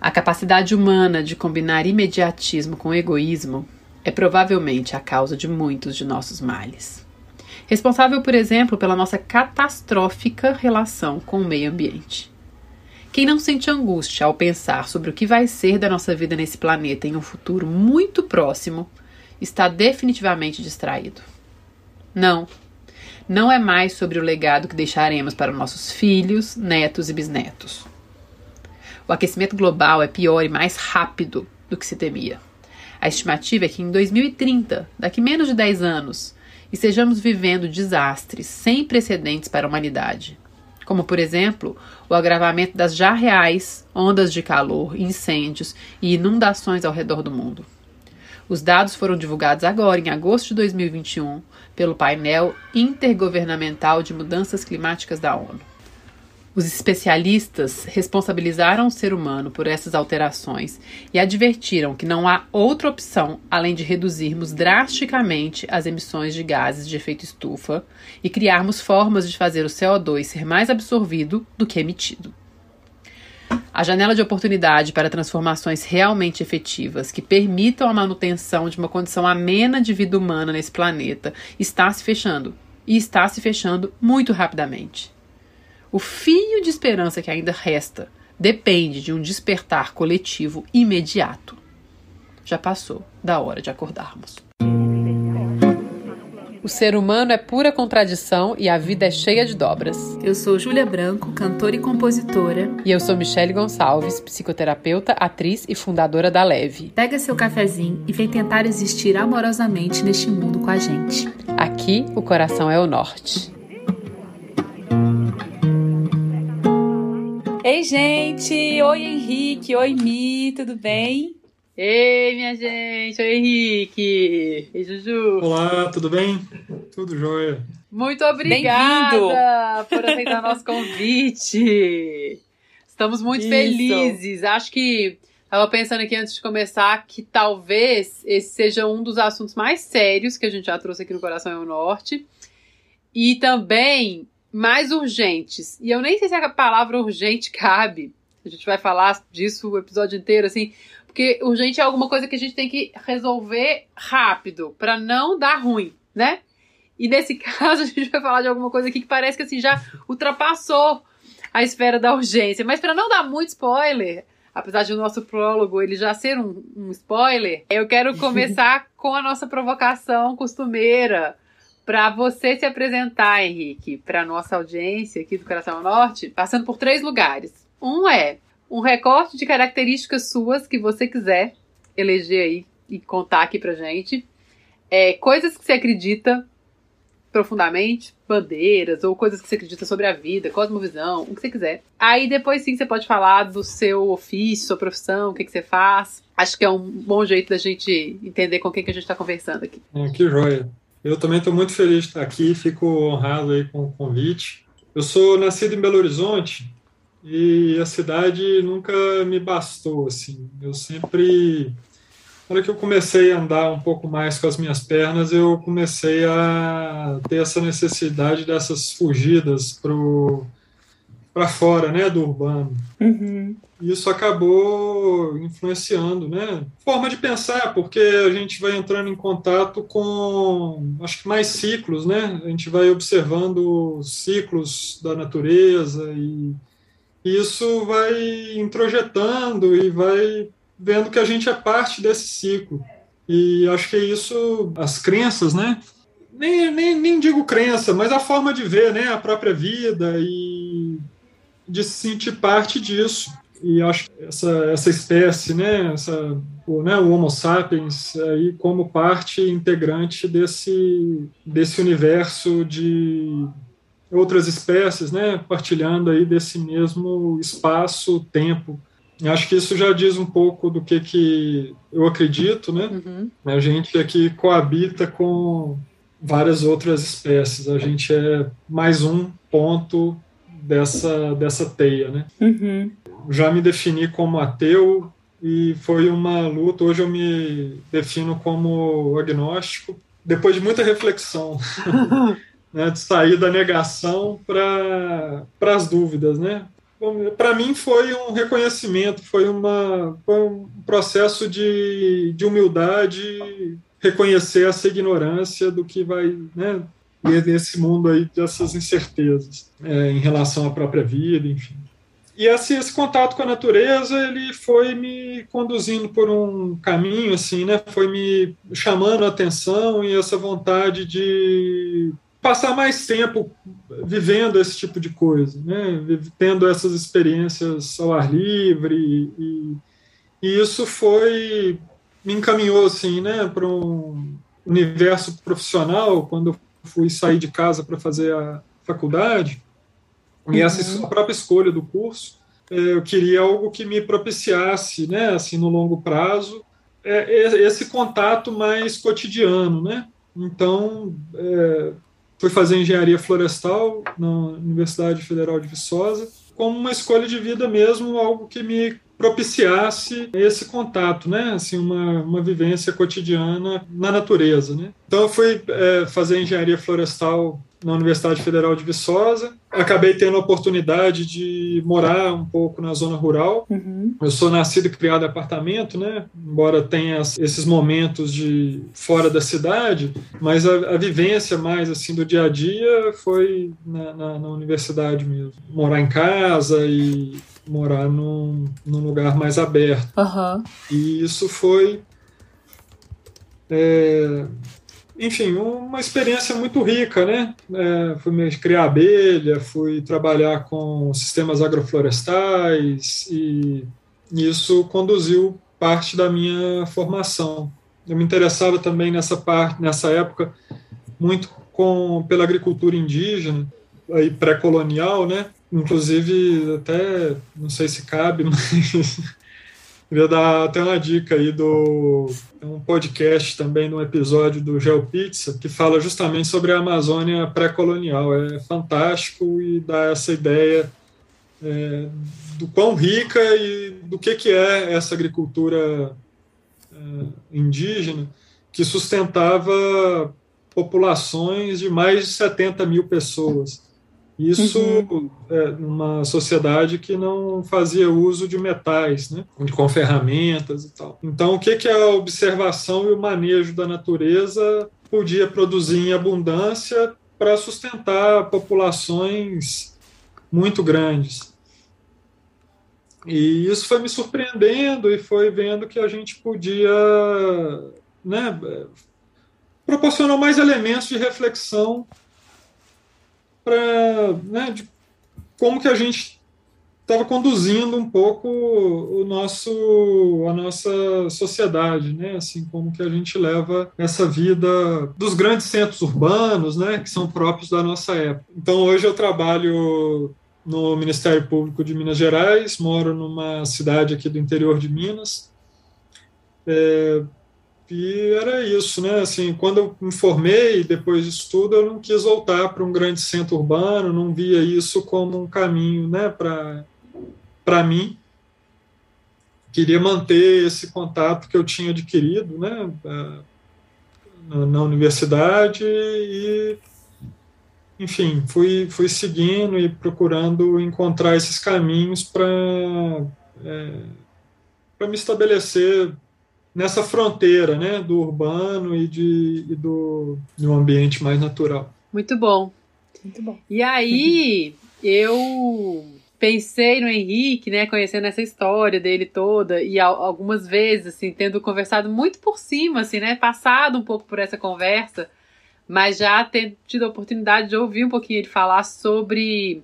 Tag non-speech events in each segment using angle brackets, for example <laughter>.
A capacidade humana de combinar imediatismo com egoísmo é provavelmente a causa de muitos de nossos males. Responsável, por exemplo, pela nossa catastrófica relação com o meio ambiente. Quem não sente angústia ao pensar sobre o que vai ser da nossa vida nesse planeta em um futuro muito próximo está definitivamente distraído. Não, não é mais sobre o legado que deixaremos para nossos filhos, netos e bisnetos. O aquecimento global é pior e mais rápido do que se temia. A estimativa é que em 2030, daqui menos de 10 anos, estejamos vivendo desastres sem precedentes para a humanidade, como, por exemplo, o agravamento das já reais ondas de calor, incêndios e inundações ao redor do mundo. Os dados foram divulgados agora, em agosto de 2021, pelo painel intergovernamental de mudanças climáticas da ONU. Os especialistas responsabilizaram o ser humano por essas alterações e advertiram que não há outra opção além de reduzirmos drasticamente as emissões de gases de efeito estufa e criarmos formas de fazer o CO2 ser mais absorvido do que emitido. A janela de oportunidade para transformações realmente efetivas que permitam a manutenção de uma condição amena de vida humana nesse planeta está se fechando. E está se fechando muito rapidamente. O fio de esperança que ainda resta depende de um despertar coletivo imediato. Já passou da hora de acordarmos. O ser humano é pura contradição e a vida é cheia de dobras. Eu sou Júlia Branco, cantora e compositora. E eu sou Michele Gonçalves, psicoterapeuta, atriz e fundadora da Leve. Pega seu cafezinho e vem tentar existir amorosamente neste mundo com a gente. Aqui, o coração é o norte. Ei, gente! Oi, Henrique! Oi, Mi! Tudo bem? Ei, minha gente! Oi, Henrique! Ei, Juju! Olá, tudo bem? Tudo jóia. Muito obrigada por aceitar nosso convite. Estamos muito Isso. felizes. Acho que estava pensando aqui antes de começar que talvez esse seja um dos assuntos mais sérios que a gente já trouxe aqui no Coração é o Norte. E também mais urgentes. E eu nem sei se a palavra urgente cabe. A gente vai falar disso o episódio inteiro, assim, porque urgente é alguma coisa que a gente tem que resolver rápido, para não dar ruim, né? E nesse <laughs> caso, a gente vai falar de alguma coisa aqui que parece que assim já ultrapassou a esfera da urgência. Mas para não dar muito spoiler, apesar de o nosso prólogo ele já ser um, um spoiler, eu quero começar <laughs> com a nossa provocação costumeira para você se apresentar, Henrique, para nossa audiência aqui do Coração Norte, passando por três lugares. Um é um recorte de características suas que você quiser eleger aí e contar aqui pra gente. É, coisas que você acredita profundamente, bandeiras ou coisas que você acredita sobre a vida, cosmovisão, o que você quiser. Aí depois sim você pode falar do seu ofício, sua profissão, o que, que você faz. Acho que é um bom jeito da gente entender com quem que a gente está conversando aqui. É, que joia. Eu também estou muito feliz de estar aqui, fico honrado aí com o convite. Eu sou nascido em Belo Horizonte, e a cidade nunca me bastou, assim. Eu sempre... Na hora que eu comecei a andar um pouco mais com as minhas pernas, eu comecei a ter essa necessidade dessas fugidas para fora, né, do urbano. Uhum. Isso acabou influenciando, né, forma de pensar, porque a gente vai entrando em contato com, acho que mais ciclos, né, a gente vai observando ciclos da natureza e isso vai introjetando e vai vendo que a gente é parte desse ciclo. E acho que é isso, as crenças, né? Nem, nem, nem digo crença, mas a forma de ver né? a própria vida e de se sentir parte disso. E acho que essa, essa espécie, né? Essa, o, né? o Homo sapiens, aí como parte integrante desse, desse universo de outras espécies, né, partilhando aí desse mesmo espaço-tempo. Acho que isso já diz um pouco do que, que eu acredito, né? Uhum. A gente aqui coabita com várias outras espécies. A gente é mais um ponto dessa, dessa teia, né? Uhum. Já me defini como ateu e foi uma luta. Hoje eu me defino como agnóstico. Depois de muita reflexão, <laughs> né, de sair da negação para as dúvidas, né? para mim foi um reconhecimento, foi, uma, foi um processo de, de humildade, reconhecer essa ignorância do que vai, né, nesse mundo aí dessas incertezas é, em relação à própria vida, enfim. E assim, esse contato com a natureza, ele foi me conduzindo por um caminho, assim, né? Foi me chamando a atenção e essa vontade de passar mais tempo vivendo esse tipo de coisa, né? Tendo essas experiências ao ar livre e, e isso foi me encaminhou assim, né, para um universo profissional quando eu fui sair de casa para fazer a faculdade. E uhum. essa própria escolha do curso, é, eu queria algo que me propiciasse, né, assim, no longo prazo, é, esse contato mais cotidiano, né? Então, é, fui fazer engenharia florestal na Universidade Federal de Viçosa, como uma escolha de vida mesmo, algo que me propiciasse esse contato, né? Assim, uma, uma vivência cotidiana na natureza, né? Então, eu fui é, fazer engenharia florestal na Universidade Federal de Viçosa. Acabei tendo a oportunidade de morar um pouco na zona rural. Uhum. Eu sou nascido e criado em apartamento, né? Embora tenha esses momentos de fora da cidade, mas a, a vivência mais assim do dia a dia foi na, na, na universidade mesmo. Morar em casa e morar num, num lugar mais aberto. Uhum. E isso foi. É, enfim, uma experiência muito rica, né? É, fui criar abelha, fui trabalhar com sistemas agroflorestais e isso conduziu parte da minha formação. Eu me interessava também nessa parte, nessa época, muito com pela agricultura indígena aí pré-colonial, né? Inclusive, até não sei se cabe, <laughs> mas queria dar até uma dica aí do um podcast também, num episódio do GeoPizza, que fala justamente sobre a Amazônia pré-colonial. É fantástico e dá essa ideia é, do quão rica e do que, que é essa agricultura é, indígena que sustentava populações de mais de 70 mil pessoas. Isso uhum. é, numa sociedade que não fazia uso de metais, né? com ferramentas e tal. Então, o que, que a observação e o manejo da natureza podia produzir em abundância para sustentar populações muito grandes? E isso foi me surpreendendo e foi vendo que a gente podia né, proporcionar mais elementos de reflexão para né, como que a gente estava conduzindo um pouco o nosso a nossa sociedade, né? Assim como que a gente leva essa vida dos grandes centros urbanos, né? Que são próprios da nossa época. Então hoje eu trabalho no Ministério Público de Minas Gerais, moro numa cidade aqui do interior de Minas. É, e era isso, né? Assim, quando eu me formei, depois disso tudo, eu não quis voltar para um grande centro urbano, não via isso como um caminho, né, para mim. Queria manter esse contato que eu tinha adquirido, né, na, na universidade e enfim, fui, fui seguindo e procurando encontrar esses caminhos para é, para me estabelecer nessa fronteira né, do urbano e, de, e do, de um ambiente mais natural. Muito bom. Muito bom. E aí, eu pensei no Henrique, né, conhecendo essa história dele toda e algumas vezes, assim, tendo conversado muito por cima, assim, né, passado um pouco por essa conversa, mas já tendo tido a oportunidade de ouvir um pouquinho ele falar sobre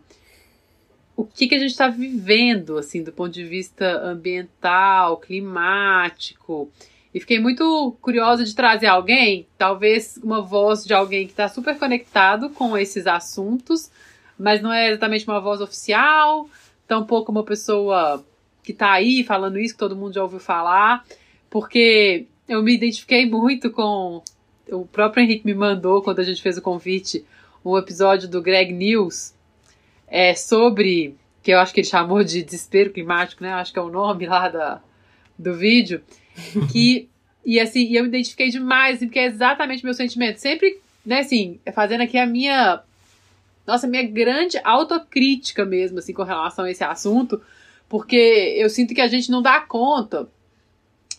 o que, que a gente está vivendo, assim, do ponto de vista ambiental, climático. E fiquei muito curiosa de trazer alguém, talvez uma voz de alguém que está super conectado com esses assuntos, mas não é exatamente uma voz oficial, tampouco uma pessoa que está aí falando isso, que todo mundo já ouviu falar, porque eu me identifiquei muito com. O próprio Henrique me mandou, quando a gente fez o convite, um episódio do Greg News, é, sobre, que eu acho que ele chamou de desespero climático, né? Acho que é o nome lá da, do vídeo. Que, e assim, eu me identifiquei demais, porque é exatamente meu sentimento. Sempre, né, assim, fazendo aqui a minha nossa, minha grande autocrítica mesmo, assim, com relação a esse assunto, porque eu sinto que a gente não dá conta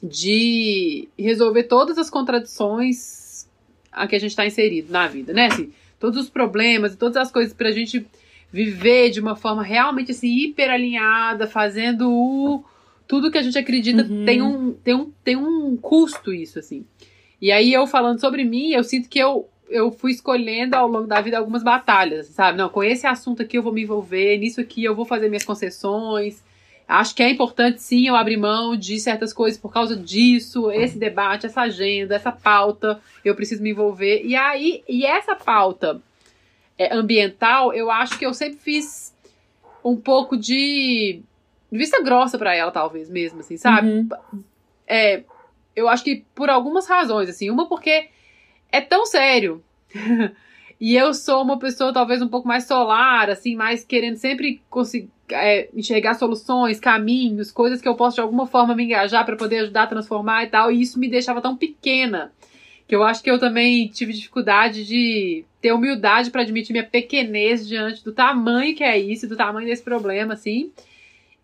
de resolver todas as contradições a que a gente está inserido na vida, né? Assim, todos os problemas e todas as coisas para a gente viver de uma forma realmente assim hiper alinhada, fazendo o, tudo que a gente acredita uhum. tem, um, tem, um, tem um custo isso assim. E aí eu falando sobre mim, eu sinto que eu eu fui escolhendo ao longo da vida algumas batalhas, sabe? Não, com esse assunto aqui eu vou me envolver, nisso aqui eu vou fazer minhas concessões, Acho que é importante sim eu abrir mão de certas coisas por causa disso, esse debate, essa agenda, essa pauta, eu preciso me envolver. E aí, e essa pauta é, ambiental, eu acho que eu sempre fiz um pouco de, de vista grossa para ela, talvez mesmo, assim, sabe? Uhum. É, eu acho que por algumas razões, assim, uma porque é tão sério. <laughs> e eu sou uma pessoa talvez um pouco mais solar, assim, mais querendo sempre conseguir é, enxergar soluções, caminhos, coisas que eu posso de alguma forma me engajar para poder ajudar a transformar e tal. E isso me deixava tão pequena que eu acho que eu também tive dificuldade de ter humildade para admitir minha pequenez diante do tamanho que é isso, do tamanho desse problema, assim.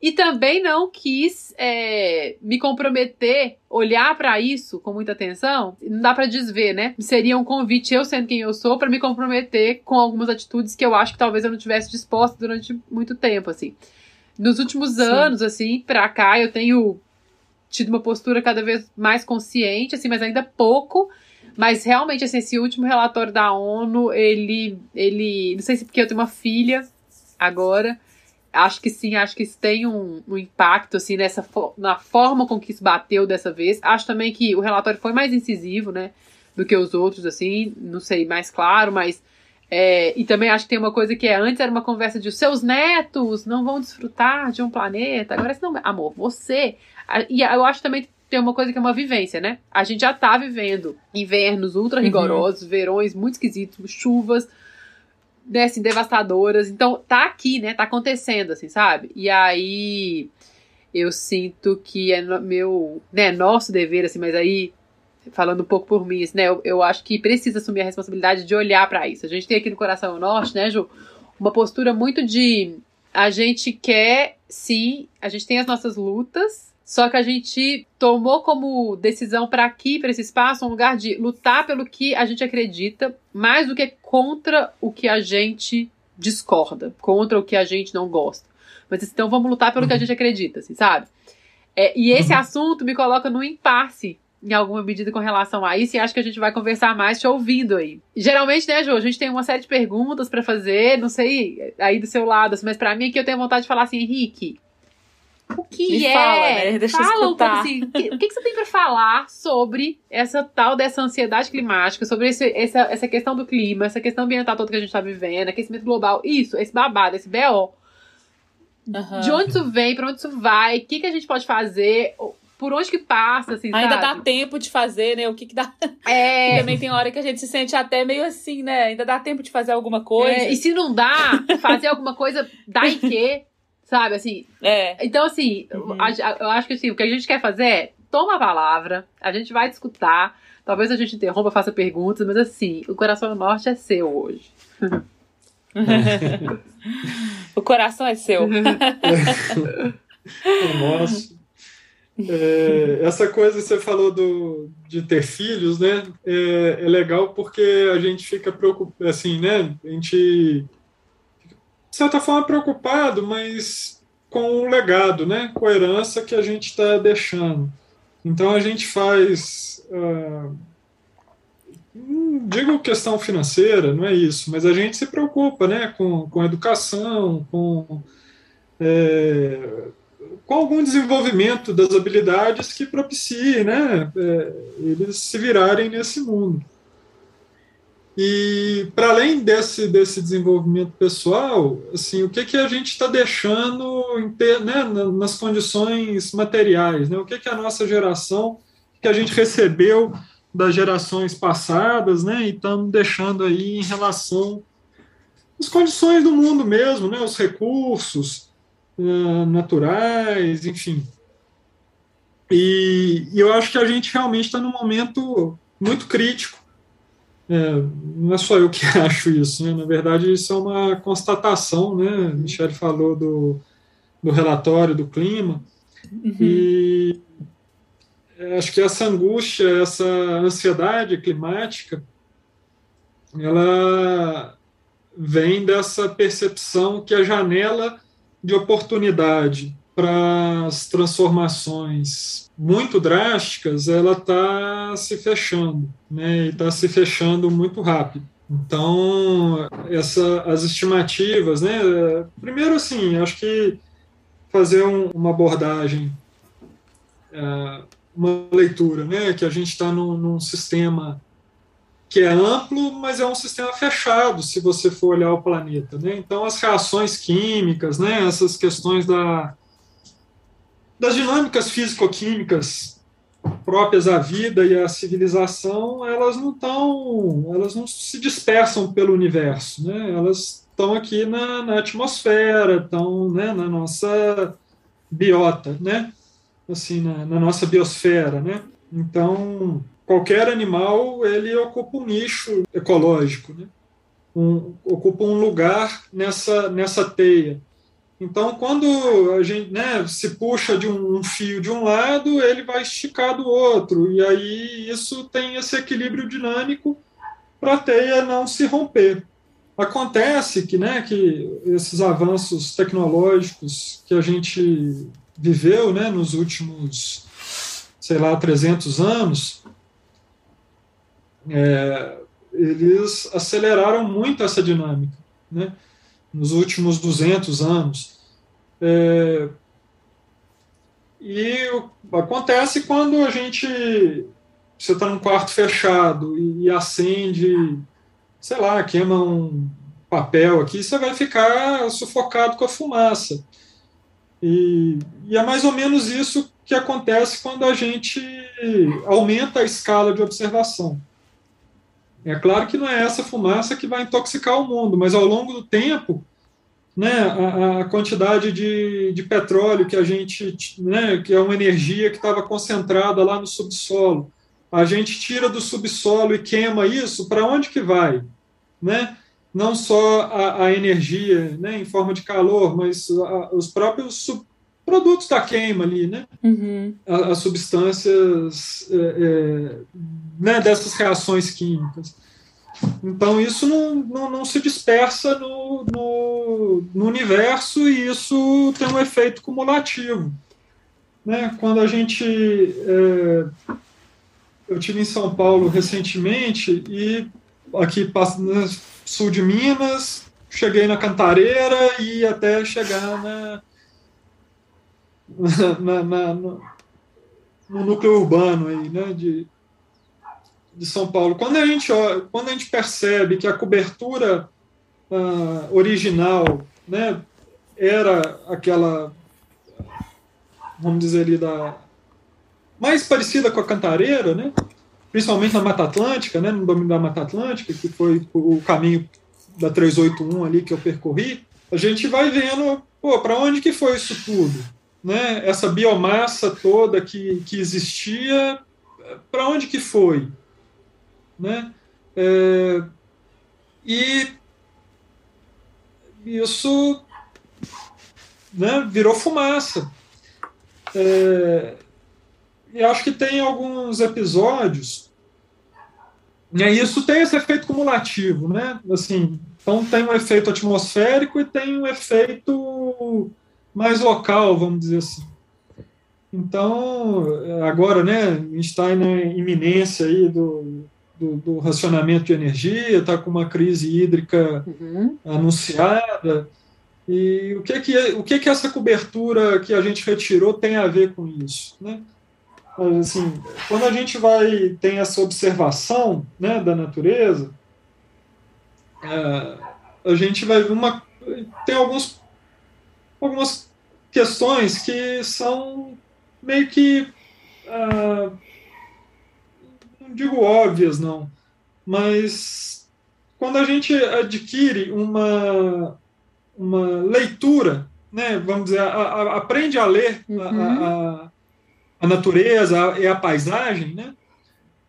E também não quis é, me comprometer, olhar para isso com muita atenção. Não dá para desver, né? Seria um convite, eu sendo quem eu sou, para me comprometer com algumas atitudes que eu acho que talvez eu não tivesse disposta durante muito tempo, assim. Nos últimos Sim. anos, assim, pra cá, eu tenho tido uma postura cada vez mais consciente, assim, mas ainda pouco. Mas realmente, assim, esse último relatório da ONU, ele. ele não sei se porque eu tenho uma filha agora acho que sim, acho que isso tem um, um impacto assim nessa na forma com que isso bateu dessa vez. Acho também que o relatório foi mais incisivo, né, do que os outros, assim, não sei, mais claro, mas é, e também acho que tem uma coisa que é antes era uma conversa de seus netos não vão desfrutar de um planeta, agora não, amor, você. E eu acho também tem uma coisa que é uma vivência, né? A gente já tá vivendo invernos ultra rigorosos, uhum. verões muito esquisitos, chuvas né, assim, devastadoras. Então, tá aqui, né? Tá acontecendo, assim, sabe? E aí eu sinto que é meu, né, nosso dever, assim, mas aí, falando um pouco por mim, assim, né, eu, eu acho que precisa assumir a responsabilidade de olhar para isso. A gente tem aqui no Coração Norte, né, Ju, uma postura muito de a gente quer, sim, a gente tem as nossas lutas, só que a gente tomou como decisão para aqui, para esse espaço, um lugar de lutar pelo que a gente acredita, mais do que contra o que a gente discorda, contra o que a gente não gosta. Mas então vamos lutar pelo uhum. que a uhum. gente acredita, assim, sabe? É, e esse uhum. assunto me coloca no impasse em alguma medida com relação a isso, e acho que a gente vai conversar mais te ouvindo aí. Geralmente, né, Jo, a gente tem uma série de perguntas para fazer, não sei aí do seu lado, assim, mas para mim aqui eu tenho vontade de falar assim, Henrique, o que Me é? Fala, né? Deixa fala, eu escutar. Assim, o, que, o que, você tem para falar sobre essa tal dessa ansiedade climática, sobre esse, essa, essa questão do clima, essa questão ambiental toda que a gente está vivendo, aquecimento global, isso, esse babado, esse BO. Uhum. De onde isso vem, para onde isso vai, o que, que a gente pode fazer, por onde que passa, assim, Ainda sabe? dá tempo de fazer, né? O que que dá... É. <laughs> também tem hora que a gente se sente até meio assim, né? Ainda dá tempo de fazer alguma coisa. É, e se não dá, fazer alguma coisa, dá em quê? Sabe, assim. É. Então, assim, uhum. a, eu acho que assim, o que a gente quer fazer é toma a palavra, a gente vai escutar. Talvez a gente interrompa, faça perguntas, mas assim, o coração do norte é seu hoje. <laughs> o coração é seu. <laughs> é nosso. É, essa coisa que você falou do, de ter filhos, né? É, é legal porque a gente fica preocupado, assim, né? A gente de certa forma, preocupado, mas com o legado, né? com a herança que a gente está deixando. Então, a gente faz. Uh, não digo questão financeira, não é isso, mas a gente se preocupa né? com, com educação, com. É, com algum desenvolvimento das habilidades que propicie né, é, eles se virarem nesse mundo. E para além desse, desse desenvolvimento pessoal, assim, o que, que a gente está deixando ter, né, nas condições materiais? Né? O que, que a nossa geração, que a gente recebeu das gerações passadas, né, e estamos deixando aí em relação às condições do mundo mesmo, né, os recursos uh, naturais, enfim. E, e eu acho que a gente realmente está num momento muito crítico É, não é só eu que <laughs> acho isso, né? na verdade isso é uma constatação, né? Michele falou do, do relatório do clima, uhum. e acho que essa angústia, essa ansiedade climática, ela vem dessa percepção que a janela de oportunidade para as transformações muito drásticas, ela está se fechando, né? E está se fechando muito rápido. Então, essa, as estimativas, né? Primeiro, assim, acho que fazer um, uma abordagem, é, uma leitura, né? Que a gente está num, num sistema que é amplo, mas é um sistema fechado, se você for olhar o planeta. Né? Então, as reações químicas, né, essas questões da, das dinâmicas físico-químicas próprias à vida e à civilização, elas não estão, elas não se dispersam pelo universo, né? Elas estão aqui na, na atmosfera, estão né, na nossa biota, né? Assim, na, na nossa biosfera, né? Então, qualquer animal ele ocupa um nicho ecológico, né? um, ocupa um lugar nessa, nessa teia. Então, quando a gente né, se puxa de um, fio de um lado, ele vai esticar do outro, e aí isso tem esse equilíbrio dinâmico para a teia não se romper. Acontece que, né, que esses avanços tecnológicos que a gente viveu né, nos últimos, sei lá, 300 anos, é, eles aceleraram muito essa dinâmica, né? Nos últimos 200 anos. É, e acontece quando a gente você está num quarto fechado e, e, acende, sei lá, queima um papel aqui, você vai ficar sufocado com a fumaça. E, e é mais ou menos isso que acontece quando a gente aumenta a escala de observação. É claro que não é essa fumaça que vai intoxicar o mundo, mas ao longo do tempo, né, a, a quantidade de, de, petróleo que a gente, né, que é uma energia que estava concentrada lá no subsolo, a gente tira do subsolo e queima isso, para onde que vai? Né? Não só a, a energia né, em forma de calor, mas a, os próprios sub, produtos da queima ali, né? Uhum. As, substâncias é, é, né, dessas reações químicas. Então, isso não, não, não se dispersa no, no, no, universo e isso tem um efeito cumulativo. Né? Quando a gente. É, eu tive em São Paulo recentemente e aqui no né, sul de Minas, cheguei na Cantareira e até chegar na, <laughs> na, na, no, no, núcleo urbano aí, né, de, de São Paulo. Quando a gente, quando a gente percebe que a cobertura uh, original né, era aquela, vamos dizer ali, da, mais parecida com a cantareira, né, principalmente na Mata Atlântica, né, no domínio da Mata Atlântica, que foi o caminho da 381 ali que eu percorri, a gente vai vendo, pô, para onde que foi isso tudo? Né, essa biomassa toda que, que existia, para onde que foi? Né? É, e isso né, virou fumaça. É, e acho que tem alguns episódios, e isso tem esse efeito cumulativo, né? Assim, então tem um efeito atmosférico e tem um efeito mais local, vamos dizer assim. Então, agora, né, a gente está na iminência aí do, do, do, racionamento de energia, está com uma crise hídrica uhum. anunciada. E o que que, o que que essa cobertura que a gente retirou tem a ver com isso, né? Assim, quando a gente vai tem essa observação, né, da natureza, é, a gente vai ver uma tem alguns algumas questões que são meio que. Uh, não digo óbvias, não, mas quando a gente adquire uma, uma leitura, né, vamos dizer, a, a, aprende a ler uhum. a, a, natureza e a paisagem, né,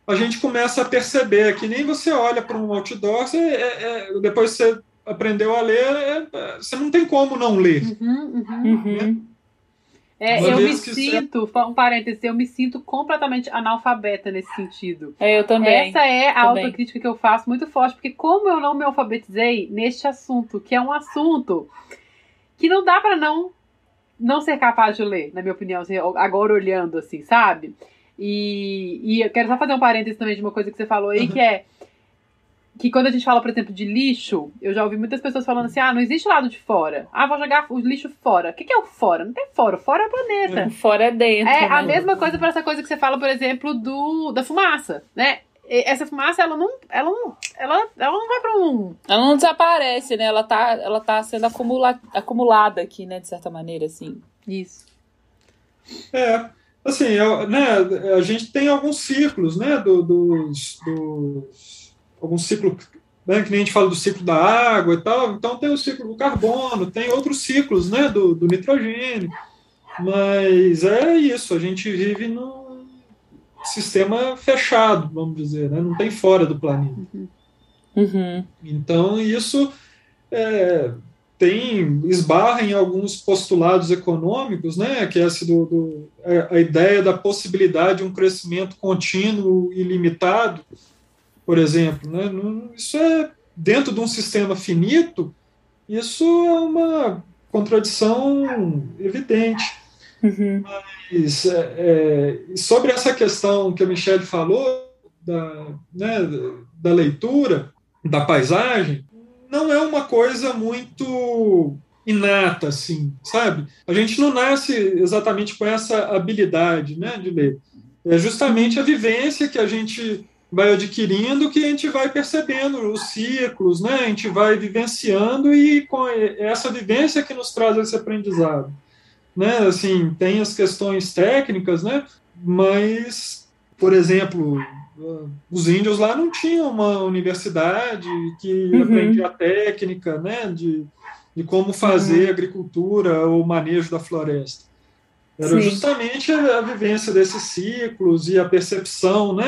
a gente começa a perceber que nem você olha para um outdoor, você, é, é, depois você aprendeu a ler, é, é, você não tem como não ler. Uhum, uhum. Né? É, eu me sinto, você... um parênteses, eu me sinto completamente analfabeta nesse sentido. É, eu também. Essa é a também. autocrítica que eu faço muito forte, porque como eu não me alfabetizei neste assunto, que é um assunto que não dá para não não ser capaz de ler, na minha opinião, assim, agora olhando assim, sabe? E, e eu quero só fazer um parênteses também de uma coisa que você falou aí, uhum. que é que quando a gente fala, por exemplo, de lixo, eu já ouvi muitas pessoas falando assim: ah, não existe lado de fora. Ah, vou jogar o lixo fora. O que, é o fora? Não tem fora. O fora é o planeta. O <laughs> fora é dentro. É né? a mesma coisa para essa coisa que você fala, por exemplo, do da fumaça, né? Essa fumaça, ela não, ela não, ela, ela não vai para um. Ela não desaparece, né? Ela tá, ela tá sendo acumula, acumulada aqui, né? De certa maneira, assim. Isso. É, assim, né, a gente tem alguns ciclos, né, do, dos, dos algum ciclo, né, que nem a gente fala do ciclo da água e tal, então tem o ciclo do carbono, tem outros ciclos né, do, do nitrogênio, mas é isso, a gente vive num sistema fechado, vamos dizer, né, não tem fora do planeta. Uhum. Então isso é, tem esbarra em alguns postulados econômicos, né, que é esse do, do, a ideia da possibilidade de um crescimento contínuo e limitado por exemplo. Né? Isso é, dentro de um sistema finito, isso é uma contradição evidente. Uhum. Mas é, é, sobre essa questão que a Michelle falou, da, né, da leitura, da paisagem, não é uma coisa muito inata, assim, sabe? A gente não nasce exatamente com essa habilidade né, de ler. É justamente a vivência que a gente vai adquirindo que a gente vai percebendo os ciclos, né? A gente vai vivenciando e com essa vivência que nos traz esse aprendizado, né? Assim, tem as questões técnicas, né? Mas, por exemplo, os índios lá não tinham uma universidade que uhum. aprendia técnica, né? De, de como fazer uhum. agricultura ou manejo da floresta. Era Sim. justamente a, a, vivência desses ciclos e a percepção, né,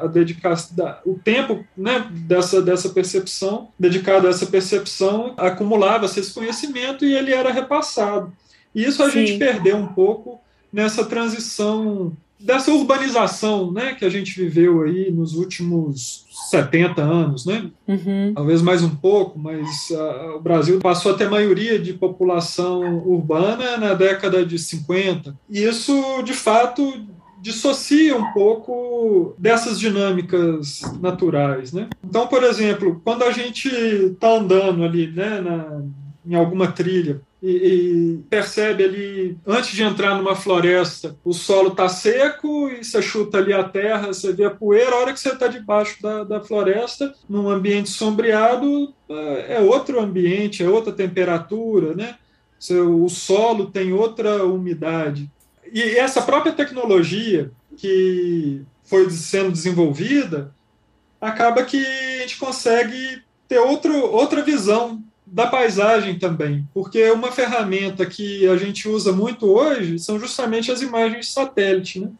a dedicação, o tempo, né, dessa dessa percepção, dedicado a essa percepção, acumulava-se esse conhecimento e ele era repassado. E isso a Sim. gente perdeu um pouco nessa transição dessa urbanização, né, que a gente viveu aí nos últimos 70 anos, né? Uhum. Talvez mais um pouco, mas uh, o Brasil passou a ter maioria de população urbana na década de 50. E isso, de fato, dissocia um pouco dessas dinâmicas naturais, né? Então, por exemplo, quando a gente está andando ali, né, na, em alguma trilha, e, e, percebe ali, antes de entrar numa floresta, o solo está seco e você chuta ali a terra, você vê a poeira, a hora que você está debaixo da, da floresta, num ambiente sombreado, é, é outro ambiente, é outra temperatura, né? O solo tem outra umidade. E essa própria tecnologia que foi sendo desenvolvida, acaba que a gente consegue ter outro, outra visão da paisagem também, porque uma ferramenta que a gente usa muito hoje são justamente as imagens de satélite, né?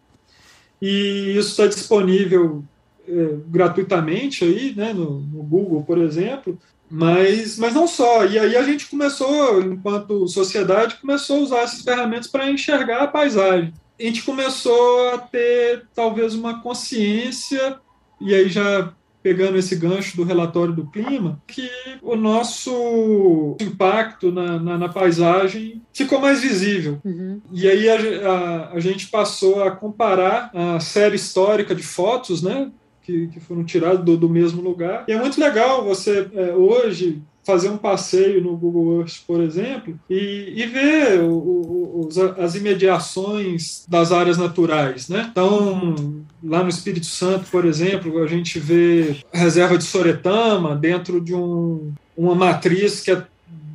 E isso está disponível é, gratuitamente aí, né, no, no, Google, por exemplo, mas, mas não só. E aí a gente começou, enquanto sociedade, começou a usar essas ferramentas para enxergar a paisagem. A gente começou a ter talvez uma consciência, e aí já pegando esse gancho do relatório do clima, que o nosso impacto na, na, na paisagem ficou mais visível. Uhum. E aí a, a, a, gente passou a comparar a série histórica de fotos, né? Que, que foram tiradas do, do mesmo lugar. E é muito legal você, é, hoje, fazer um passeio no Google Earth, por exemplo, e, e ver o, o, os, as imediações das áreas naturais. Né? Então, lá no Espírito Santo, por exemplo, a gente vê a reserva de Soretama dentro de um, uma matriz que é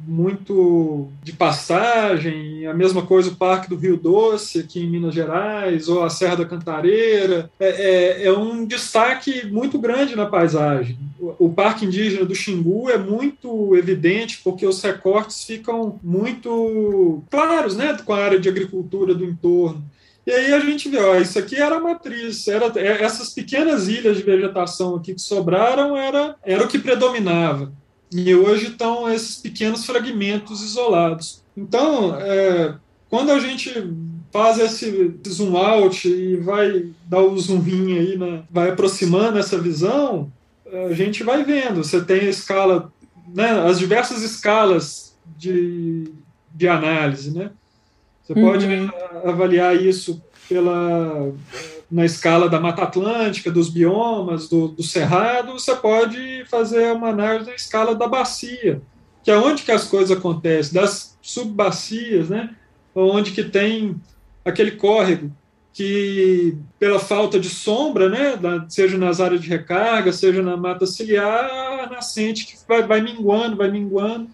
muito de passagem, a mesma coisa o Parque do Rio Doce, aqui em Minas Gerais, ou a Serra da Cantareira. É, é, é um destaque muito grande na paisagem. O, o, Parque Indígena do Xingu é muito evidente porque os recortes ficam muito claros né, com a área de agricultura do entorno. E aí a gente vê, ó, isso aqui era a matriz, era, é, essas pequenas ilhas de vegetação aqui que sobraram era, era o que predominava. E hoje estão esses pequenos fragmentos isolados. Então, é, quando a gente faz esse zoom out e vai dar o zoom in aí, né, vai aproximando essa visão, a gente vai vendo. Você tem a escala, né, as diversas escalas de, de análise, né? Você uhum. pode avaliar isso pela na escala da Mata Atlântica, dos biomas, do, do cerrado, você pode fazer uma análise na escala da bacia, que é onde que as coisas acontecem, das subbacias, né? Onde que tem aquele córrego que, pela falta de sombra, né, seja nas áreas de recarga, seja na mata ciliar, a nascente que vai, vai minguando, vai minguando,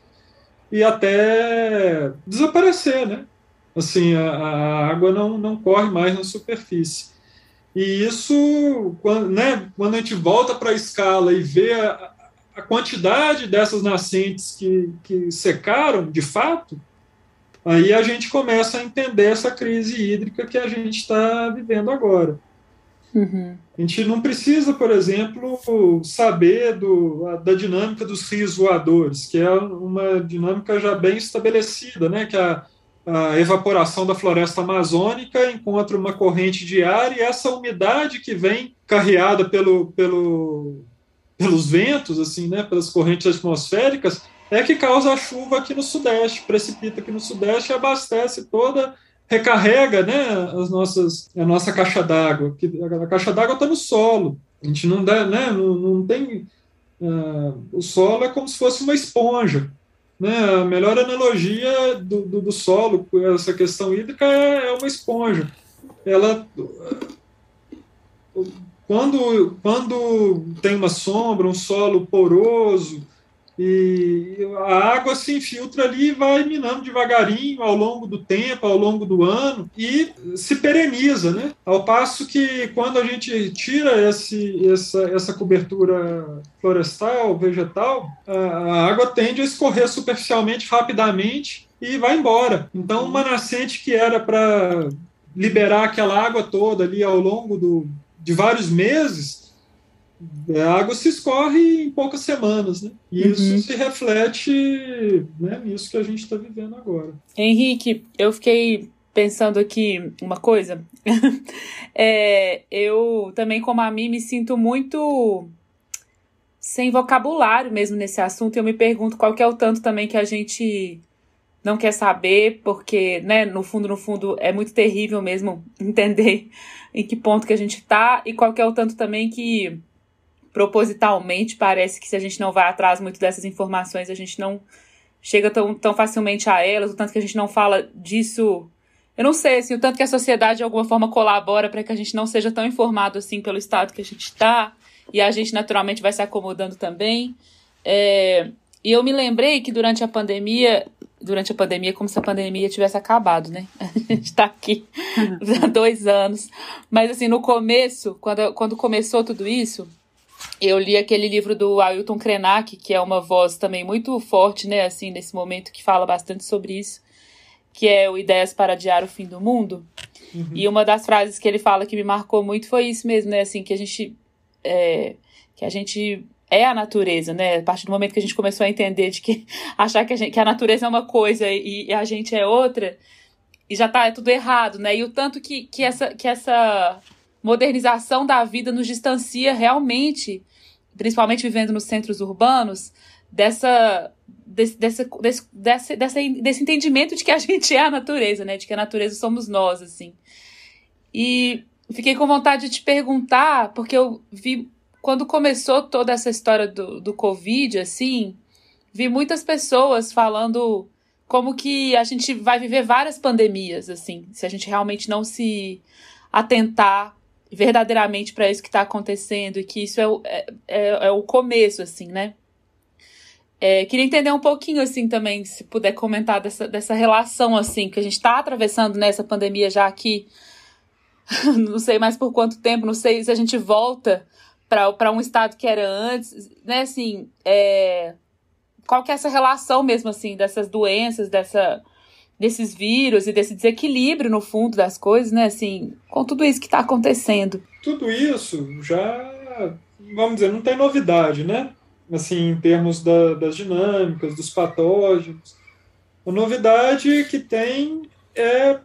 e até desaparecer, né? Assim, a, a, água não, não corre mais na superfície. E isso, quando, né, quando a gente volta para a escala e vê a, a quantidade dessas nascentes que, que secaram, de fato, aí a gente começa a entender essa crise hídrica que a gente está vivendo agora. Uhum. A gente não precisa, por exemplo, saber do, da dinâmica dos rios voadores, que é uma dinâmica já bem estabelecida, né? que a, a evaporação da floresta amazônica encontra uma corrente de ar e essa umidade que vem carreada pelo, pelo, pelos ventos, assim, né, pelas correntes atmosféricas, é que causa a chuva aqui no sudeste, precipita aqui no sudeste e abastece toda, recarrega, né, as nossas, a nossa caixa d'água. A caixa d'água está no solo. A gente não dá, né, não, não tem, uh, o solo é como se fosse uma esponja. Né? A melhor analogia do, do, do solo com essa questão hídrica é, é uma esponja. Ela quando, quando tem uma sombra, um solo poroso, e a água se infiltra ali e vai minando devagarinho ao longo do tempo, ao longo do ano, e se pereniza, né? Ao passo que quando a gente tira esse, essa, essa cobertura florestal, vegetal, a, água tende a escorrer superficialmente, rapidamente, e vai embora. Então, uma nascente que era para liberar aquela água toda ali ao longo do, de vários meses, a água se escorre em poucas semanas, né? E uhum. isso se reflete né, nisso que a gente está vivendo agora. Henrique, eu fiquei pensando aqui uma coisa. <laughs> é, eu também, como a mim, me sinto muito sem vocabulário mesmo nesse assunto. Eu me pergunto qual que é o tanto também que a gente não quer saber, porque, né, no fundo, no fundo, é muito terrível mesmo <laughs> entender em que ponto que a gente está e qual que é o tanto também que propositalmente parece que se a gente não vai atrás muito dessas informações, a gente não chega tão, tão facilmente a elas, o tanto que a gente não fala disso. Eu não sei, assim, o tanto que a sociedade de alguma forma colabora para que a gente não seja tão informado assim pelo estado que a gente está, e a gente naturalmente vai se acomodando também. É, e eu me lembrei que durante a pandemia, durante a pandemia, como se a pandemia tivesse acabado, né? <laughs> A gente está aqui <laughs> há dois anos. Mas assim, no começo, quando, quando começou tudo isso, eu li aquele livro do Ailton Krenak, que é uma voz também muito forte, né, assim, nesse momento, que fala bastante sobre isso, que é o Ideias para Adiar o Fim do Mundo. Uhum. E uma das frases que ele fala que me marcou muito foi isso mesmo, né, assim, que a gente... É, que a gente é a natureza, né? A partir do momento que a gente começou a entender de que <laughs> achar que a, gente, que a natureza é uma coisa e, e, a gente é outra, e já tá é tudo errado, né? E o tanto que, que, essa, que essa modernização da vida nos distancia realmente, principalmente vivendo nos centros urbanos, dessa desse, desse, desse, desse, desse entendimento de que a <laughs> gente é a natureza, né? De que a natureza somos nós, assim. E fiquei com vontade de te perguntar, porque eu vi quando começou toda essa história do, do Covid, assim, vi muitas pessoas falando como que a gente vai viver várias pandemias, assim, se a gente realmente não se atentar verdadeiramente para isso que está acontecendo e que isso é o, é, é, é o começo, assim, né? É, queria entender um pouquinho, assim, também, se puder comentar dessa, dessa relação, assim, que a gente está atravessando nessa pandemia já aqui, <laughs> não sei mais por quanto tempo, não sei se a gente volta para um estado que era antes, né, assim, é, qual que é essa relação mesmo, assim, dessas doenças, dessa desses vírus e desse desequilíbrio no fundo das coisas, né? Assim, com tudo isso que está acontecendo. Tudo isso já, vamos dizer, não tem novidade, né? Assim, em termos da, das dinâmicas, dos patógenos. A novidade que tem é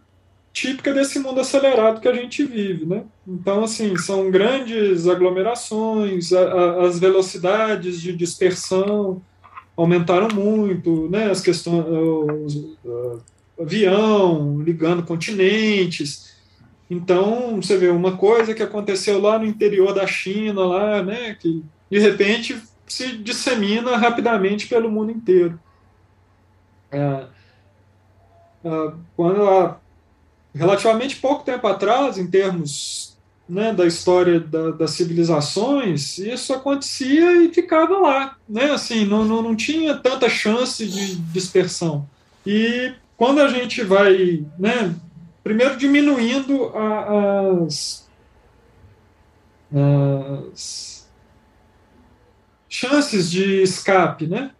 típica desse mundo acelerado que a gente vive, né? Então, assim, são grandes aglomerações, a, a, as velocidades de dispersão aumentaram muito, né? As questões, os, avião ligando continentes. Então, você vê uma coisa que aconteceu lá no interior da China, lá, né? Que de repente se dissemina rapidamente pelo mundo inteiro. É, é, quando há relativamente pouco tempo atrás, em termos né, da história da, das civilizações, isso acontecia e ficava lá, né? Assim, não, não, não tinha tanta chance de dispersão. E quando a gente vai, né, primeiro diminuindo a, as, as chances de escape, né,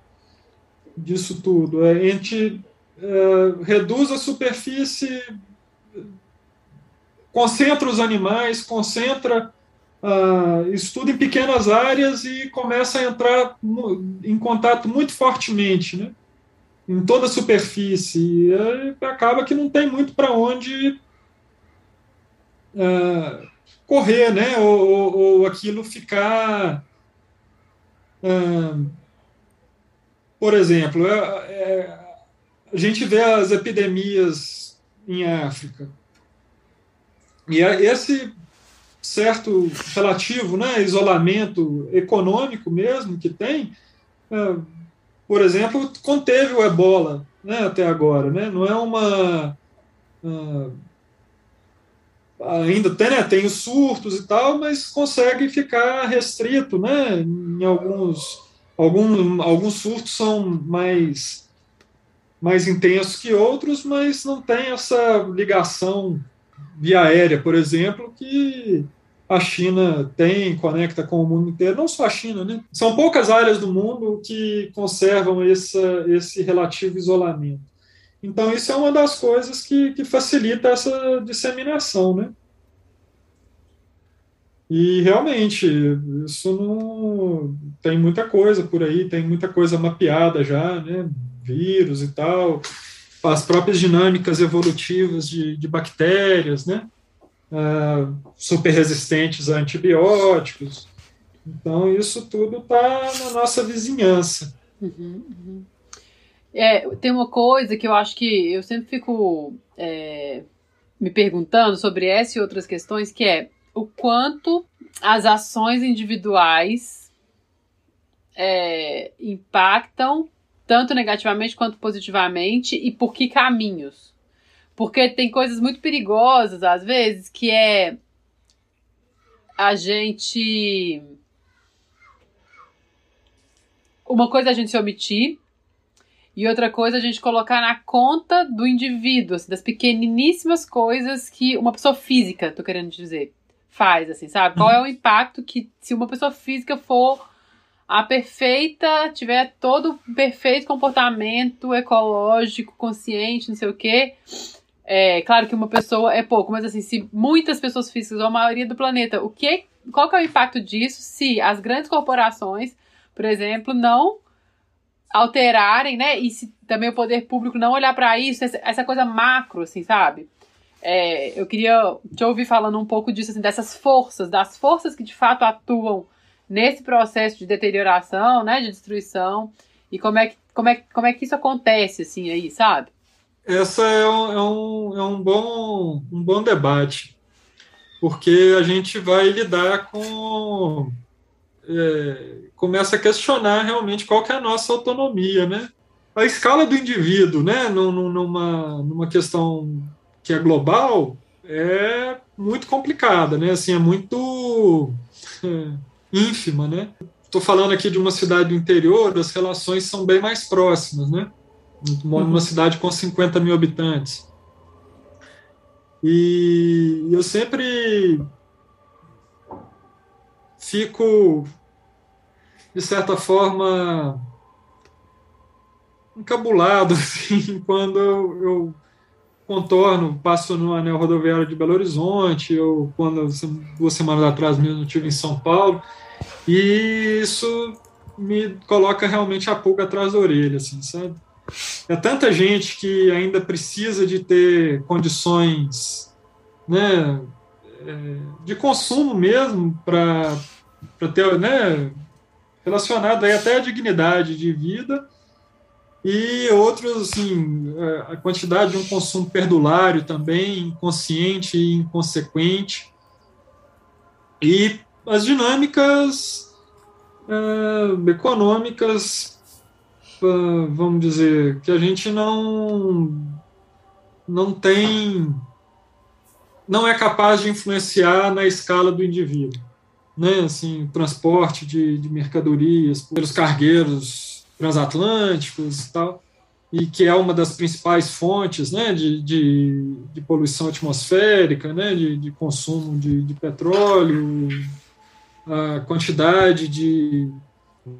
disso tudo, a gente é, reduz a superfície concentra os animais, concentra uh, estuda em pequenas áreas e começa a entrar em contato muito fortemente, né? Em toda a superfície. E acaba que não tem muito para onde uh, correr, né? Ou, ou, ou aquilo ficar. Uh, por exemplo, é, é, a gente vê as epidemias em África. E é esse certo relativo né, isolamento econômico mesmo que tem, por exemplo, conteve o ebola né, até agora. Né? Não é uma. Uh, ainda tem, né, tem os surtos e tal, mas consegue ficar restrito né, em alguns. Algum, alguns surtos são mais, mais intensos que outros, mas não tem essa ligação via aérea, por exemplo, que a China tem, conecta com o mundo inteiro, não só a China, né? São poucas áreas do mundo que conservam esse, esse relativo isolamento. Então, isso é uma das coisas que, que facilita essa disseminação, né? E realmente, isso não. Tem muita coisa por aí, tem muita coisa mapeada já, né? Vírus e tal as próprias dinâmicas evolutivas de, de bactérias, né? Uh, super resistentes a antibióticos. Então, isso tudo está na nossa vizinhança. Uhum, uhum. É, tem uma coisa que eu acho que eu sempre fico é, me perguntando sobre essa e outras questões, que é o quanto as ações individuais é, impactam tanto negativamente quanto positivamente, e por que caminhos. Porque tem coisas muito perigosas, às vezes, que é a gente. Uma coisa é a gente se omitir, e outra coisa é a gente colocar na conta do indivíduo, assim, das pequeniníssimas coisas que uma pessoa física, tô querendo dizer, faz, assim, sabe? Qual é o impacto que, se uma pessoa física for a perfeita, tiver todo o perfeito comportamento ecológico, consciente, não sei o quê. É claro que uma pessoa é pouco, mas assim, se muitas pessoas físicas, ou a maioria do planeta, o que, qual que é o impacto disso se as grandes corporações, por exemplo, não alterarem, né? E se também o poder público não olhar para isso, essa, coisa macro, assim, sabe? É, eu queria te ouvir falando um pouco disso, assim, dessas forças, das forças que de fato atuam nesse processo de deterioração, né, de destruição, e como é que, como é, como é que isso acontece, assim, aí, sabe? Essa é um, é um, é um, bom, um bom debate, porque a gente vai lidar com... É, começa a questionar realmente qual que é a nossa autonomia, né? A escala do indivíduo, né, numa, numa questão que é global, é muito complicada, né? Assim, é muito... É, ínfima, né? Estou falando aqui de uma cidade do interior, as relações são bem mais próximas, né? Moro numa uhum. cidade com 50 mil habitantes. E eu sempre fico, de certa forma, encabulado, <laughs> assim, quando eu, eu contorno, passo no anel rodoviário de Belo Horizonte, ou quando duas semanas atrás mesmo estive em São Paulo, e isso me coloca realmente a pulga atrás da orelha, assim, sabe? É tanta gente que ainda precisa de ter condições, né, é, de consumo mesmo para ter, né, relacionado aí até a dignidade de vida e outros, assim, a quantidade de um consumo perdulário também, inconsciente e inconsequente. E as dinâmicas é, econômicas, vamos dizer, que a gente não, não tem, não é capaz de influenciar na escala do indivíduo. Né? Assim, transporte de, de mercadorias pelos cargueiros transatlânticos e tal, e que é uma das principais fontes né, de, de, de poluição atmosférica, né, de, de consumo de, de petróleo, a quantidade de,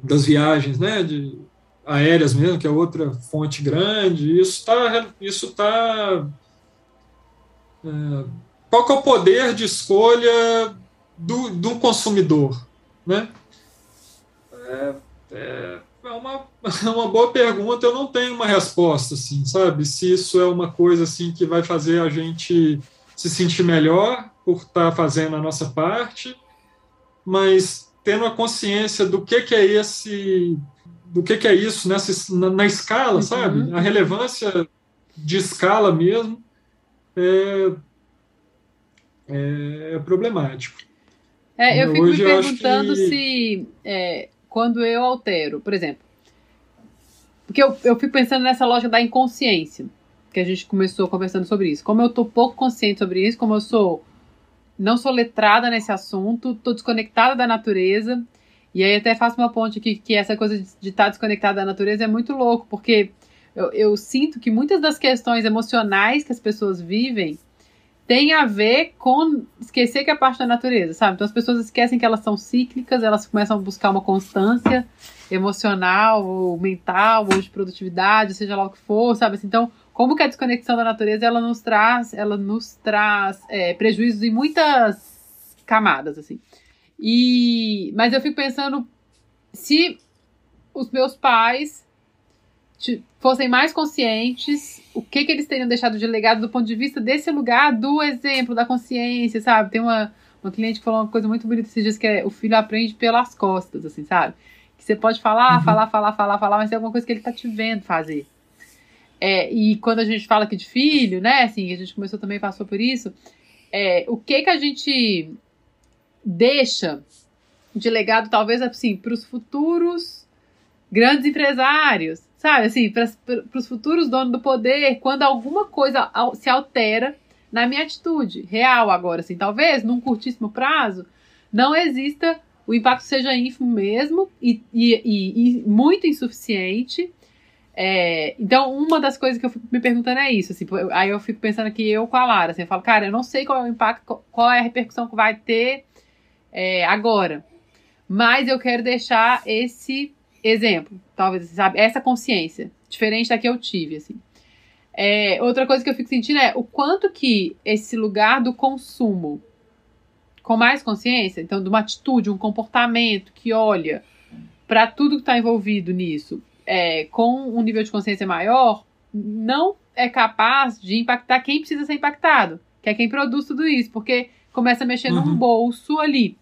das viagens né, de, aéreas mesmo, que é outra fonte grande, isso está. Isso tá, é, qual é o poder de escolha do, do consumidor? Né? É, é, é uma, <laughs> uma boa pergunta, eu não tenho uma resposta, assim, sabe? Se isso é uma coisa assim que vai fazer a gente se sentir melhor por estar tá fazendo a nossa parte, mas tendo a consciência do que, que é esse, do que, que é isso nessa, na, na escala, uhum. sabe? A relevância de escala mesmo é, é, é problemático. É, eu fico Hoje me perguntando que... se é, quando eu altero, por exemplo. Porque eu, eu fico pensando nessa lógica da inconsciência, que a gente começou conversando sobre isso. Como eu tô pouco consciente sobre isso, como eu sou. Não sou letrada nesse assunto, tô desconectada da natureza. E aí até faço uma ponte aqui que essa coisa de estar tá desconectada da natureza é muito louco, porque eu, eu sinto que muitas das questões emocionais que as pessoas vivem tem a ver com esquecer que é parte da natureza, sabe? Então as pessoas esquecem que elas são cíclicas, elas começam a buscar uma constância emocional, ou mental, ou de produtividade, seja lá o que for, sabe? Assim, então, como que a desconexão da natureza ela nos traz, ela nos traz é, prejuízos em muitas camadas, assim. E, mas eu fico pensando se os meus pais fossem mais conscientes, o que, que eles teriam deixado de legado do ponto de vista desse lugar do exemplo, da consciência, sabe? Tem uma, uma cliente que falou uma coisa muito bonita esses dias, que é o filho aprende pelas costas, assim, sabe? Que você pode falar, uhum. falar, falar, falar, falar, mas tem alguma coisa que ele tá te vendo fazer. É, e quando a gente fala aqui de filho, né, assim, a gente começou também, passou por isso, é, o que que a gente deixa de legado, talvez, assim, para os futuros grandes empresários, sabe? Assim, para os futuros donos do poder, quando alguma coisa se altera na minha atitude real agora, assim, talvez num curtíssimo prazo não exista, o impacto seja ínfimo mesmo e, e, e, e muito insuficiente. É, então, uma das coisas que eu fico me perguntando é isso, assim, aí eu fico pensando aqui eu com a Lara, assim, eu falo, cara, eu não sei qual é o impacto, qual é a repercussão que vai ter é, agora, mas eu quero deixar esse exemplo, talvez, sabe? Essa consciência, diferente da que eu tive, assim. É, outra coisa que eu fico sentindo é o quanto que esse lugar do consumo, com mais consciência, então, de uma atitude, um comportamento que olha para tudo que está envolvido nisso, é, com um nível de consciência maior, não é capaz de impactar quem precisa ser impactado, que é quem produz tudo isso, porque começa a mexer uhum. num bolso ali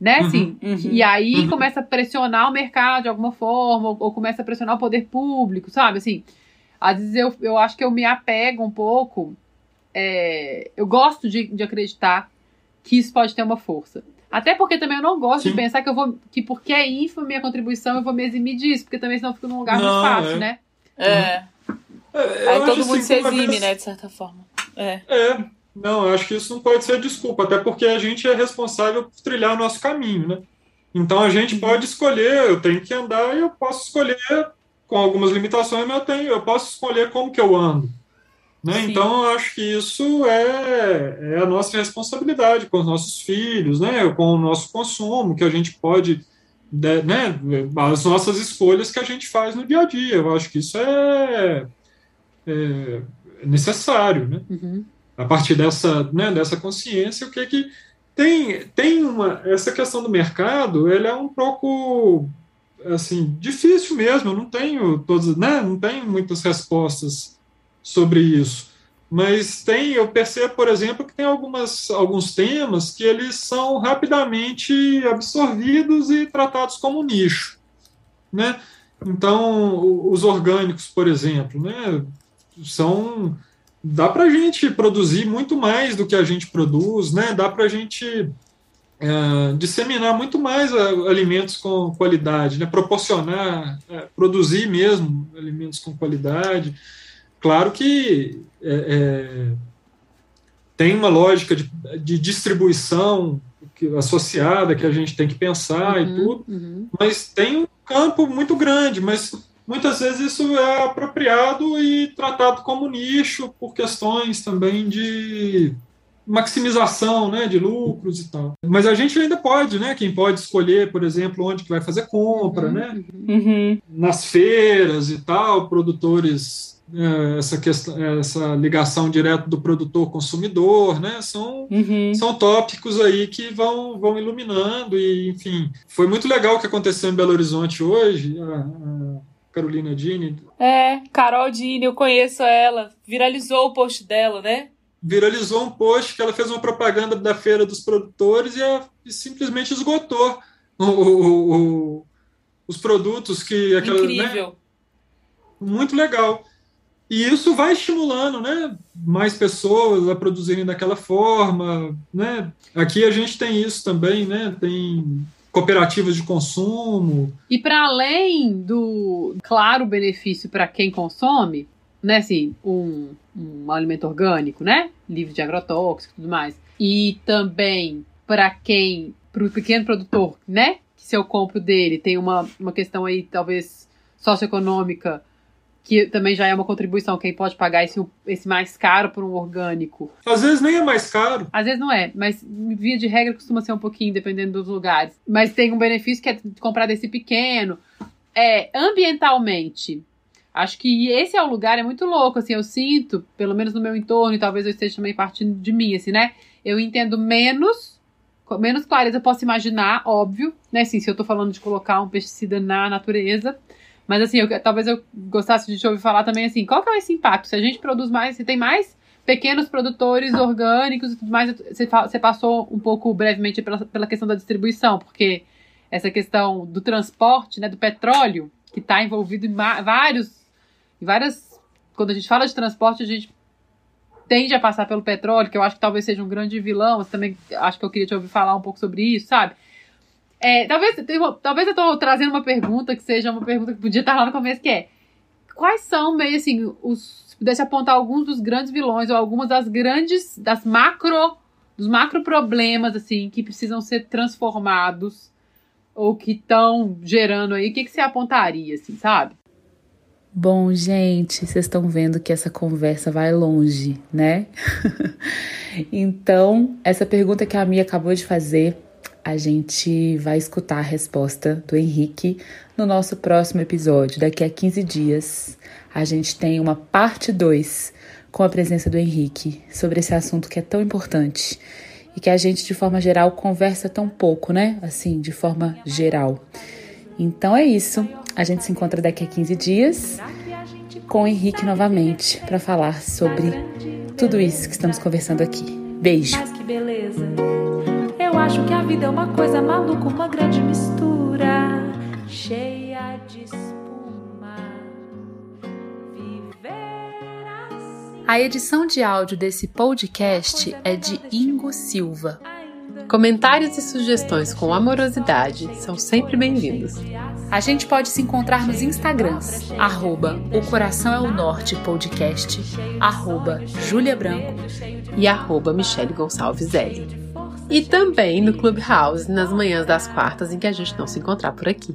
né? Uhum, Sim. Uhum, e aí uhum. começa a pressionar o mercado de alguma forma, ou, ou, começa a pressionar o poder público, sabe? Assim, às vezes eu, eu acho que eu me apego um pouco. É, eu gosto de, de acreditar que isso pode ter uma força. Até porque também eu não gosto Sim. de pensar que eu vou. que porque é ínfima minha contribuição, eu vou me eximir disso, porque também senão eu fico num lugar não, muito fácil, é. né? É. é aí todo mundo assim, se exime, né, de certa forma. É. É. Não, eu acho que isso não pode ser desculpa, até porque a gente é responsável por trilhar o nosso caminho, né? Então a gente pode escolher, eu tenho que andar e eu posso escolher com algumas limitações, mas eu tenho, eu posso escolher como que eu ando. Né? Então eu acho que isso é, é a nossa responsabilidade com os nossos filhos, né? com o nosso consumo, que a gente pode, né? as nossas escolhas que a gente faz no dia a dia. Eu acho que isso é, é necessário, né? Uhum. A partir dessa, né, dessa consciência, o que que tem, tem uma essa questão do mercado, ele é um pouco assim difícil mesmo. Eu não tenho todas, né, não tenho muitas respostas sobre isso. Mas tem, eu percebo, por exemplo, que tem algumas, alguns temas que eles são rapidamente absorvidos e tratados como nicho, né? Então, os orgânicos, por exemplo, né, são dá para a gente produzir muito mais do que a gente produz, né? Dá para a gente é, disseminar muito mais é, alimentos com qualidade, né? Proporcionar, é, produzir mesmo alimentos com qualidade. Claro que é, é tem uma lógica de, de distribuição associada que a gente tem que pensar uhum, e tudo, uhum. mas tem um campo muito grande, mas muitas vezes isso é apropriado e tratado como nicho por questões também de maximização né, de lucros e tal. Mas a gente ainda pode, né? Quem pode escolher, por exemplo, onde que vai fazer compra, uhum, né? Uhum. Nas feiras e tal, produtores essa questão, essa ligação direta do produtor consumidor, né? São, uhum. são tópicos aí que vão, vão iluminando e, enfim, foi muito legal o que aconteceu em Belo Horizonte hoje. A, a Carolina Dini. É, Carol Dini, eu conheço ela. Viralizou o post dela, né? Viralizou um post que ela fez uma propaganda da feira dos produtores e, a, e simplesmente esgotou o, o, o, os produtos que aquela. Né? Incrível. Né? Muito legal. E isso vai estimulando, né, mais pessoas a produzirem daquela forma, né? Aqui a gente tem isso também, né? Tem cooperativas de consumo. E para além do claro benefício para quem consome, né, assim, um, um alimento orgânico, né, livre de agrotóxicos e tudo mais, e também para quem, para o pequeno produtor, né, que se eu compro dele tem uma, uma questão aí talvez socioeconômica que também já é uma contribuição. Quem pode pagar esse, esse mais caro por um orgânico? Às vezes nem é mais caro. Às vezes não é, mas via de regra costuma ser um pouquinho, dependendo dos lugares. Mas tem um benefício que é comprar desse pequeno. É, ambientalmente, acho que esse é o lugar, é muito louco, assim, eu sinto, pelo menos no meu entorno, e talvez eu esteja também partindo de mim, assim, né? Eu entendo menos, menos clareza, eu posso imaginar, óbvio, né? Assim, se eu tô falando de colocar um pesticida na natureza, mas assim, eu, talvez eu gostasse de te ouvir falar também assim, qual que é esse impacto? Se a gente produz mais, se tem mais pequenos produtores orgânicos e tudo mais, você, você passou um pouco brevemente pela, pela questão da distribuição, porque essa questão do transporte, né, do petróleo, que está envolvido em vários, em várias, quando a gente fala de transporte, a gente tende a passar pelo petróleo, que eu acho que talvez seja um grande vilão, você também acho que eu queria te ouvir falar um pouco sobre isso, sabe? É, talvez, talvez eu estou trazendo uma pergunta que seja uma pergunta que podia estar lá no começo, que é quais são meio assim, os. Se pudesse apontar alguns dos grandes vilões ou algumas das grandes, das macro, dos macro problemas, assim, que precisam ser transformados ou que estão gerando aí, o que, que você apontaria, assim, sabe? Bom, gente, vocês estão vendo que essa conversa vai longe, né? <laughs> então, essa pergunta que a Mia acabou de fazer a gente vai escutar a resposta do Henrique no nosso próximo episódio. Daqui a 15 dias, a gente tem uma parte 2 com a presença do Henrique sobre esse assunto que é tão importante e que a gente, de forma geral, conversa tão pouco, né? Assim, de forma geral. Então é isso. A gente se encontra daqui a 15 dias com o Henrique novamente para falar sobre tudo isso que estamos conversando aqui. Beijo. Eu acho que a vida é uma coisa maluca, uma grande mistura, cheia de espuma. Viver assim. A edição de áudio desse podcast é de Ingo Silva. Comentários e sugestões com amorosidade são sempre bem-vindos. A gente pode se encontrar nos Instagrams, arroba O Coração é o Norte Podcast, arroba Júlia Branco e arroba Michele Gonçalves L. E também no Clubhouse nas manhãs das quartas em que a gente não se encontrar por aqui.